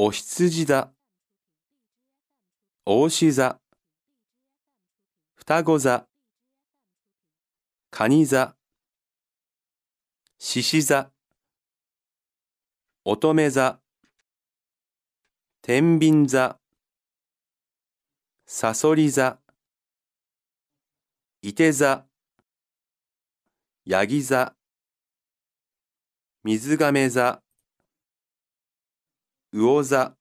お羊座、お牛座、双子座、蟹座、獅子座、乙女座、天秤座、さそり座、いて座、ヤギ座、水亀座、魚座、